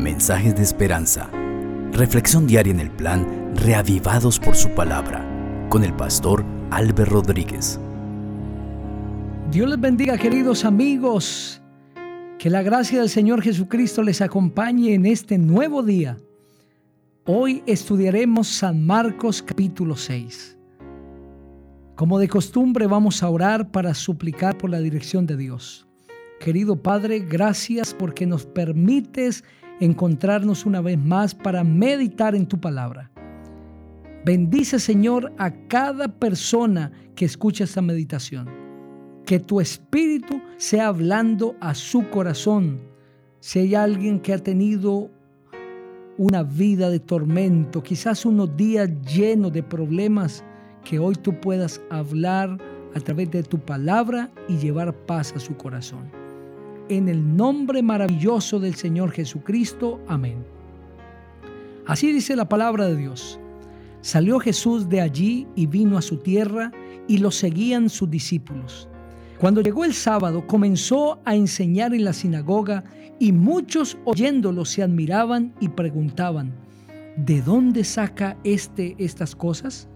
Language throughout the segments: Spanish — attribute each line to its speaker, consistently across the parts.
Speaker 1: mensajes de esperanza. Reflexión diaria en el plan Reavivados por su palabra con el pastor Álvaro Rodríguez.
Speaker 2: Dios les bendiga queridos amigos. Que la gracia del Señor Jesucristo les acompañe en este nuevo día. Hoy estudiaremos San Marcos capítulo 6. Como de costumbre vamos a orar para suplicar por la dirección de Dios. Querido Padre, gracias porque nos permites encontrarnos una vez más para meditar en tu palabra. Bendice, Señor, a cada persona que escucha esta meditación. Que tu espíritu sea hablando a su corazón. Si hay alguien que ha tenido una vida de tormento, quizás unos días llenos de problemas, que hoy tú puedas hablar a través de tu palabra y llevar paz a su corazón. En el nombre maravilloso del Señor Jesucristo. Amén. Así dice la palabra de Dios. Salió Jesús de allí y vino a su tierra y lo seguían sus discípulos. Cuando llegó el sábado comenzó a enseñar en la sinagoga y muchos oyéndolo se admiraban y preguntaban, ¿de dónde saca este estas cosas?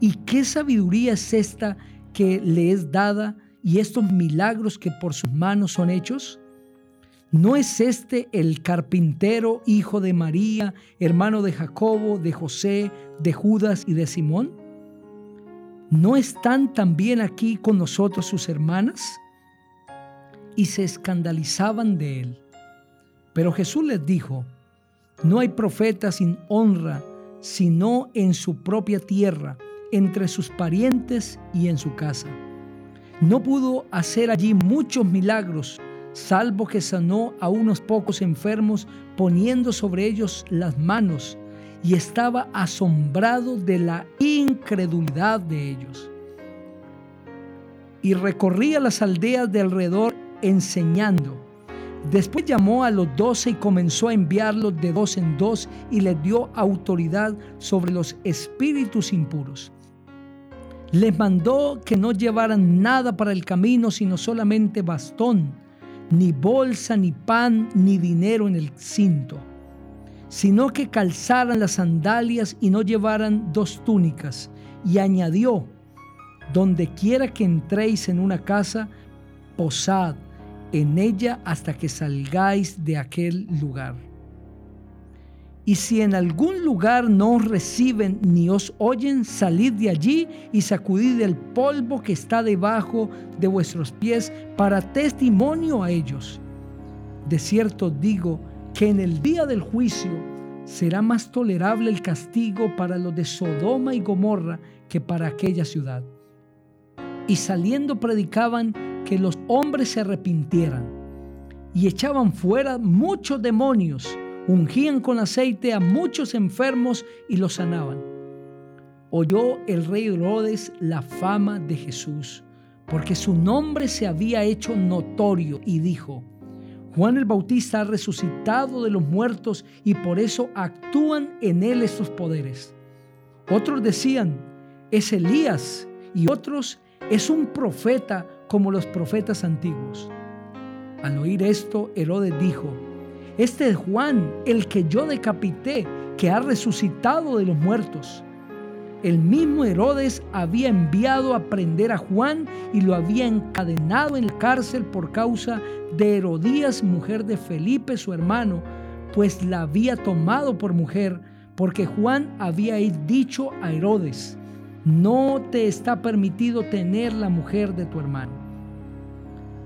Speaker 2: ¿Y qué sabiduría es esta que le es dada y estos milagros que por sus manos son hechos? ¿No es este el carpintero, hijo de María, hermano de Jacobo, de José, de Judas y de Simón? ¿No están también aquí con nosotros sus hermanas? Y se escandalizaban de él. Pero Jesús les dijo, no hay profeta sin honra, sino en su propia tierra entre sus parientes y en su casa. No pudo hacer allí muchos milagros, salvo que sanó a unos pocos enfermos poniendo sobre ellos las manos, y estaba asombrado de la incredulidad de ellos. Y recorría las aldeas de alrededor enseñando. Después llamó a los doce y comenzó a enviarlos de dos en dos y les dio autoridad sobre los espíritus impuros les mandó que no llevaran nada para el camino, sino solamente bastón, ni bolsa, ni pan, ni dinero en el cinto, sino que calzaran las sandalias y no llevaran dos túnicas. Y añadió, donde quiera que entréis en una casa, posad en ella hasta que salgáis de aquel lugar. Y si en algún lugar no os reciben ni os oyen, salid de allí y sacudid el polvo que está debajo de vuestros pies para testimonio a ellos. De cierto digo que en el día del juicio será más tolerable el castigo para los de Sodoma y Gomorra que para aquella ciudad. Y saliendo predicaban que los hombres se arrepintieran y echaban fuera muchos demonios ungían con aceite a muchos enfermos y los sanaban. Oyó el rey Herodes la fama de Jesús, porque su nombre se había hecho notorio y dijo, Juan el Bautista ha resucitado de los muertos y por eso actúan en él estos poderes. Otros decían, es Elías y otros, es un profeta como los profetas antiguos. Al oír esto, Herodes dijo, este es Juan, el que yo decapité, que ha resucitado de los muertos. El mismo Herodes había enviado a prender a Juan y lo había encadenado en la cárcel por causa de Herodías, mujer de Felipe, su hermano, pues la había tomado por mujer, porque Juan había dicho a Herodes, no te está permitido tener la mujer de tu hermano.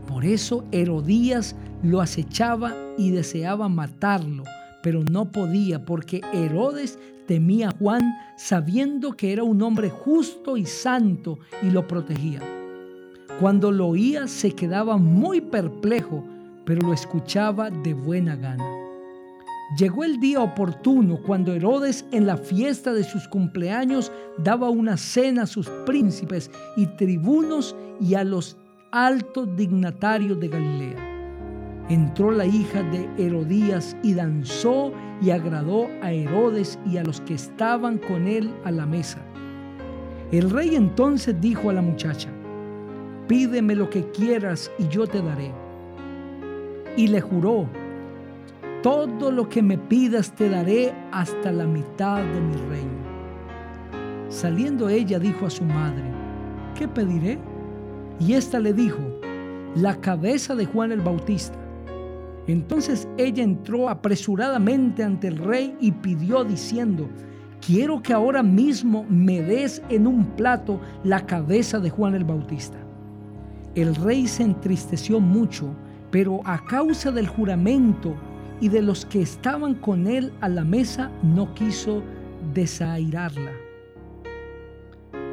Speaker 2: Por eso Herodías lo acechaba y deseaba matarlo, pero no podía porque Herodes temía a Juan sabiendo que era un hombre justo y santo y lo protegía. Cuando lo oía se quedaba muy perplejo, pero lo escuchaba de buena gana. Llegó el día oportuno cuando Herodes en la fiesta de sus cumpleaños daba una cena a sus príncipes y tribunos y a los altos dignatarios de Galilea entró la hija de Herodías y danzó y agradó a Herodes y a los que estaban con él a la mesa. El rey entonces dijo a la muchacha, pídeme lo que quieras y yo te daré. Y le juró, todo lo que me pidas te daré hasta la mitad de mi reino. Saliendo ella dijo a su madre, ¿qué pediré? Y ésta le dijo, la cabeza de Juan el Bautista. Entonces ella entró apresuradamente ante el rey y pidió diciendo, quiero que ahora mismo me des en un plato la cabeza de Juan el Bautista. El rey se entristeció mucho, pero a causa del juramento y de los que estaban con él a la mesa, no quiso desairarla.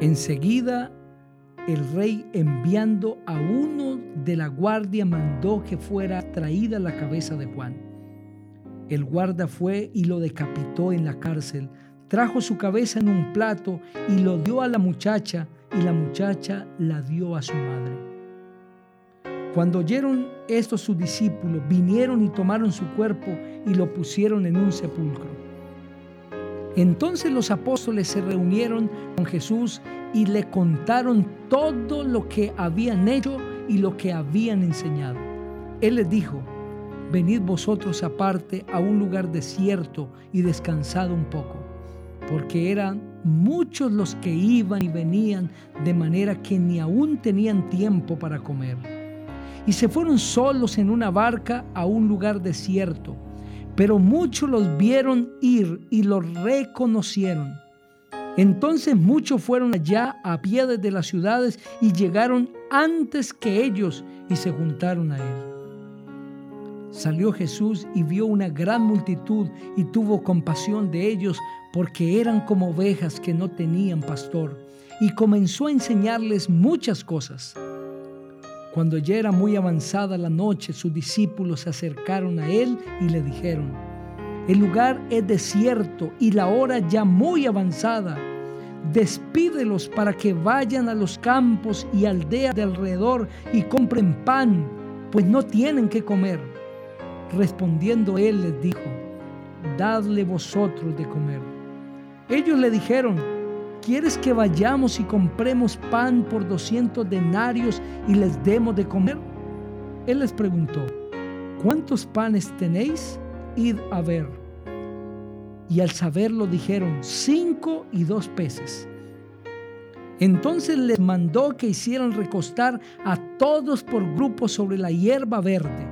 Speaker 2: Enseguida el rey enviando a uno de la guardia mandó que fuera traída la cabeza de Juan. El guarda fue y lo decapitó en la cárcel, trajo su cabeza en un plato y lo dio a la muchacha y la muchacha la dio a su madre. Cuando oyeron esto sus discípulos, vinieron y tomaron su cuerpo y lo pusieron en un sepulcro. Entonces los apóstoles se reunieron con Jesús y le contaron todo lo que habían hecho y lo que habían enseñado. Él les dijo, venid vosotros aparte a un lugar desierto y descansad un poco, porque eran muchos los que iban y venían de manera que ni aún tenían tiempo para comer y se fueron solos en una barca a un lugar desierto. Pero muchos los vieron ir y los reconocieron. Entonces muchos fueron allá a pie desde las ciudades y llegaron antes que ellos y se juntaron a él. Salió Jesús y vio una gran multitud y tuvo compasión de ellos porque eran como ovejas que no tenían pastor y comenzó a enseñarles muchas cosas. Cuando ya era muy avanzada la noche, sus discípulos se acercaron a él y le dijeron, el lugar es desierto y la hora ya muy avanzada. Despídelos para que vayan a los campos y aldeas de alrededor y compren pan, pues no tienen que comer. Respondiendo él les dijo, dadle vosotros de comer. Ellos le dijeron, ¿Quieres que vayamos y compremos pan por 200 denarios y les demos de comer? Él les preguntó, ¿cuántos panes tenéis? Id a ver. Y al saberlo dijeron, cinco y dos peces. Entonces les mandó que hicieran recostar a todos por grupos sobre la hierba verde.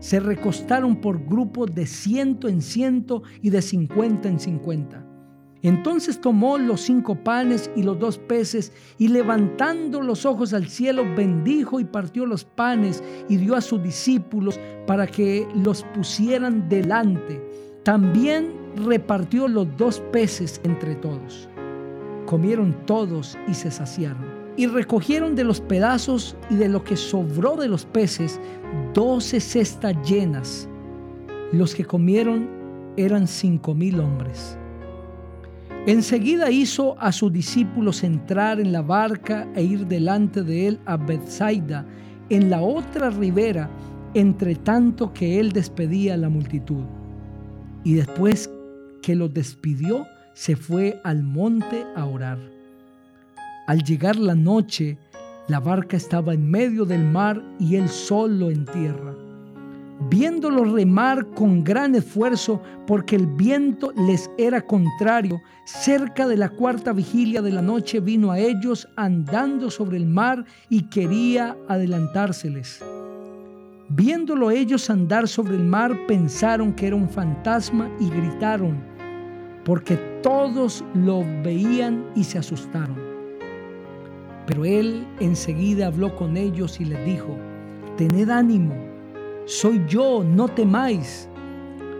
Speaker 2: Se recostaron por grupos de ciento en ciento y de cincuenta en cincuenta. Entonces tomó los cinco panes y los dos peces y levantando los ojos al cielo bendijo y partió los panes y dio a sus discípulos para que los pusieran delante. También repartió los dos peces entre todos. Comieron todos y se saciaron. Y recogieron de los pedazos y de lo que sobró de los peces doce cestas llenas. Los que comieron eran cinco mil hombres. Enseguida hizo a sus discípulos entrar en la barca e ir delante de él a Bethsaida, en la otra ribera, entre tanto que él despedía a la multitud. Y después que los despidió, se fue al monte a orar. Al llegar la noche, la barca estaba en medio del mar y él solo en tierra viéndolo remar con gran esfuerzo porque el viento les era contrario, cerca de la cuarta vigilia de la noche vino a ellos andando sobre el mar y quería adelantárseles. Viéndolo ellos andar sobre el mar, pensaron que era un fantasma y gritaron, porque todos lo veían y se asustaron. Pero él enseguida habló con ellos y les dijo, tened ánimo soy yo, no temáis.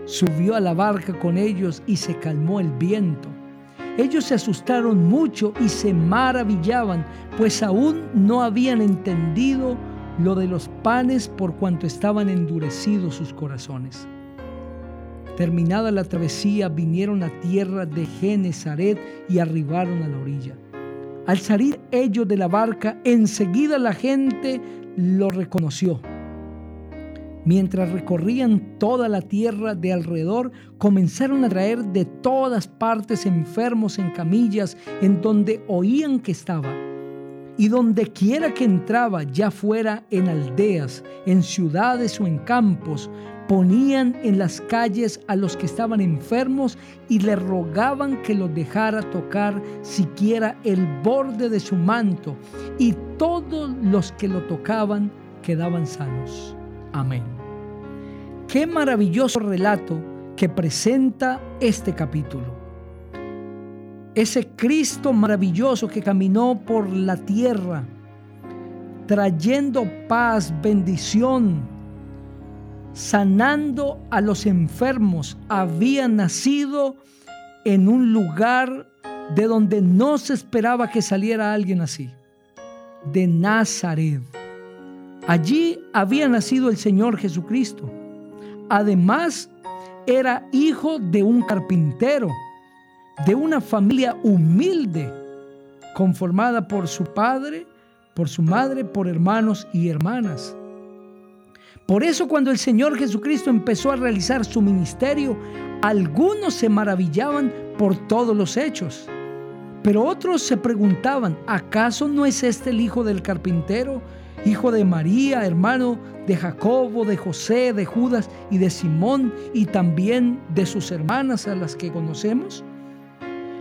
Speaker 2: Subió a la barca con ellos y se calmó el viento. Ellos se asustaron mucho y se maravillaban, pues aún no habían entendido lo de los panes por cuanto estaban endurecidos sus corazones. Terminada la travesía, vinieron a tierra de Genezaret y arribaron a la orilla. Al salir ellos de la barca, enseguida la gente lo reconoció Mientras recorrían toda la tierra de alrededor, comenzaron a traer de todas partes enfermos en camillas en donde oían que estaba. Y donde quiera que entraba, ya fuera en aldeas, en ciudades o en campos, ponían en las calles a los que estaban enfermos y le rogaban que los dejara tocar siquiera el borde de su manto, y todos los que lo tocaban quedaban sanos. Amén. Qué maravilloso relato que presenta este capítulo. Ese Cristo maravilloso que caminó por la tierra, trayendo paz, bendición, sanando a los enfermos, había nacido en un lugar de donde no se esperaba que saliera alguien así, de Nazaret. Allí había nacido el Señor Jesucristo. Además, era hijo de un carpintero, de una familia humilde, conformada por su padre, por su madre, por hermanos y hermanas. Por eso cuando el Señor Jesucristo empezó a realizar su ministerio, algunos se maravillaban por todos los hechos. Pero otros se preguntaban, ¿acaso no es este el hijo del carpintero, hijo de María, hermano de Jacobo, de José, de Judas y de Simón y también de sus hermanas a las que conocemos?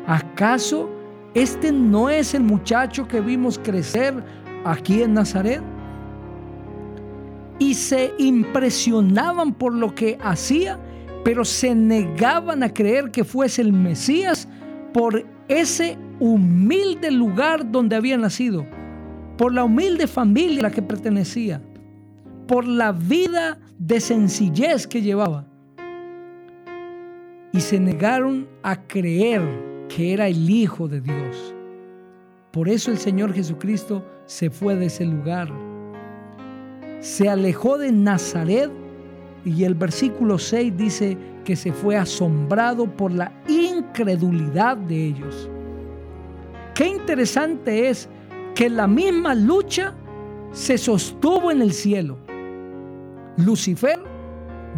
Speaker 2: ¿Acaso este no es el muchacho que vimos crecer aquí en Nazaret? y se impresionaban por lo que hacía, pero se negaban a creer que fuese el Mesías por ese humilde lugar donde había nacido, por la humilde familia a la que pertenecía, por la vida de sencillez que llevaba. Y se negaron a creer que era el Hijo de Dios. Por eso el Señor Jesucristo se fue de ese lugar se alejó de Nazaret y el versículo 6 dice que se fue asombrado por la incredulidad de ellos. Qué interesante es que la misma lucha se sostuvo en el cielo. Lucifer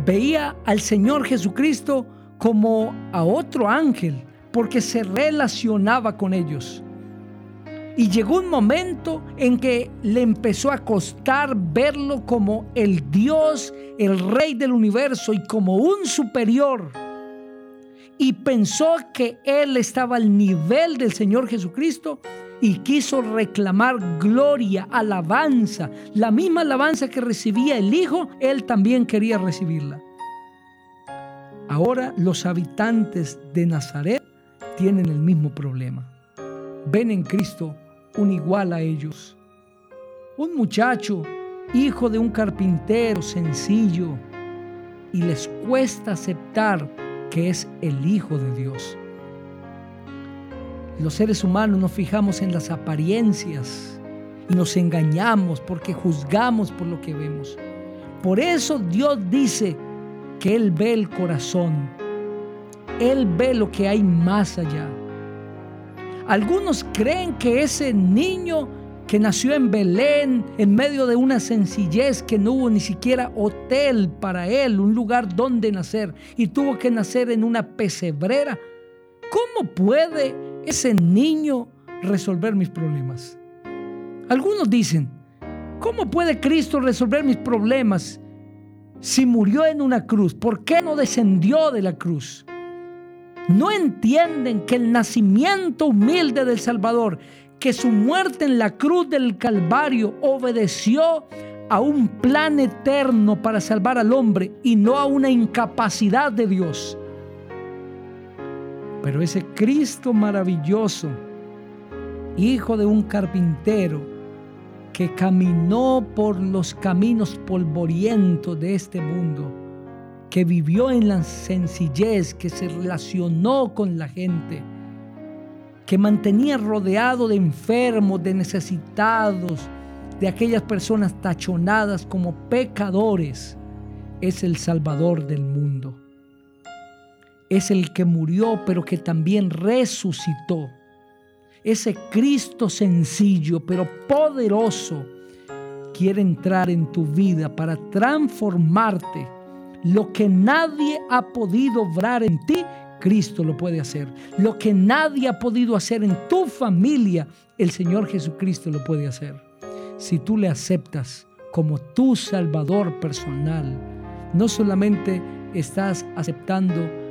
Speaker 2: veía al Señor Jesucristo como a otro ángel porque se relacionaba con ellos. Y llegó un momento en que le empezó a costar verlo como el Dios, el Rey del universo y como un superior. Y pensó que él estaba al nivel del Señor Jesucristo y quiso reclamar gloria, alabanza. La misma alabanza que recibía el Hijo, él también quería recibirla. Ahora los habitantes de Nazaret tienen el mismo problema. Ven en Cristo un igual a ellos. Un muchacho, hijo de un carpintero sencillo, y les cuesta aceptar que es el Hijo de Dios. Los seres humanos nos fijamos en las apariencias y nos engañamos porque juzgamos por lo que vemos. Por eso Dios dice que Él ve el corazón. Él ve lo que hay más allá. Algunos creen que ese niño que nació en Belén, en medio de una sencillez que no hubo ni siquiera hotel para él, un lugar donde nacer, y tuvo que nacer en una pesebrera. ¿Cómo puede ese niño resolver mis problemas? Algunos dicen, ¿cómo puede Cristo resolver mis problemas si murió en una cruz? ¿Por qué no descendió de la cruz? no entienden que el nacimiento humilde del Salvador, que su muerte en la cruz del Calvario obedeció a un plan eterno para salvar al hombre y no a una incapacidad de Dios. Pero ese Cristo maravilloso, hijo de un carpintero, que caminó por los caminos polvorientos de este mundo, que vivió en la sencillez, que se relacionó con la gente, que mantenía rodeado de enfermos, de necesitados, de aquellas personas tachonadas como pecadores, es el Salvador del mundo. Es el que murió pero que también resucitó. Ese Cristo sencillo pero poderoso quiere entrar en tu vida para transformarte lo que nadie ha podido obrar en ti, Cristo lo puede hacer. Lo que nadie ha podido hacer en tu familia, el Señor Jesucristo lo puede hacer. Si tú le aceptas como tu Salvador personal, no solamente estás aceptando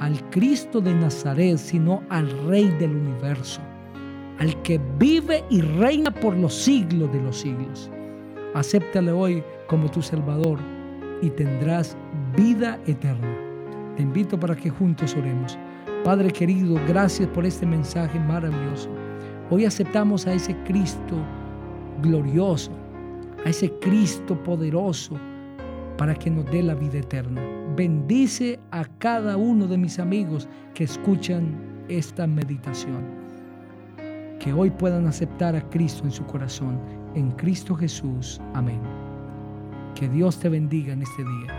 Speaker 2: al Cristo de Nazaret, sino al Rey del universo, al que vive y reina por los siglos de los siglos. Acéptale hoy como tu Salvador y tendrás vida eterna. Te invito para que juntos oremos. Padre querido, gracias por este mensaje maravilloso. Hoy aceptamos a ese Cristo glorioso, a ese Cristo poderoso para que nos dé la vida eterna. Bendice a cada uno de mis amigos que escuchan esta meditación. Que hoy puedan aceptar a Cristo en su corazón. En Cristo Jesús. Amén. Que Dios te bendiga en este día.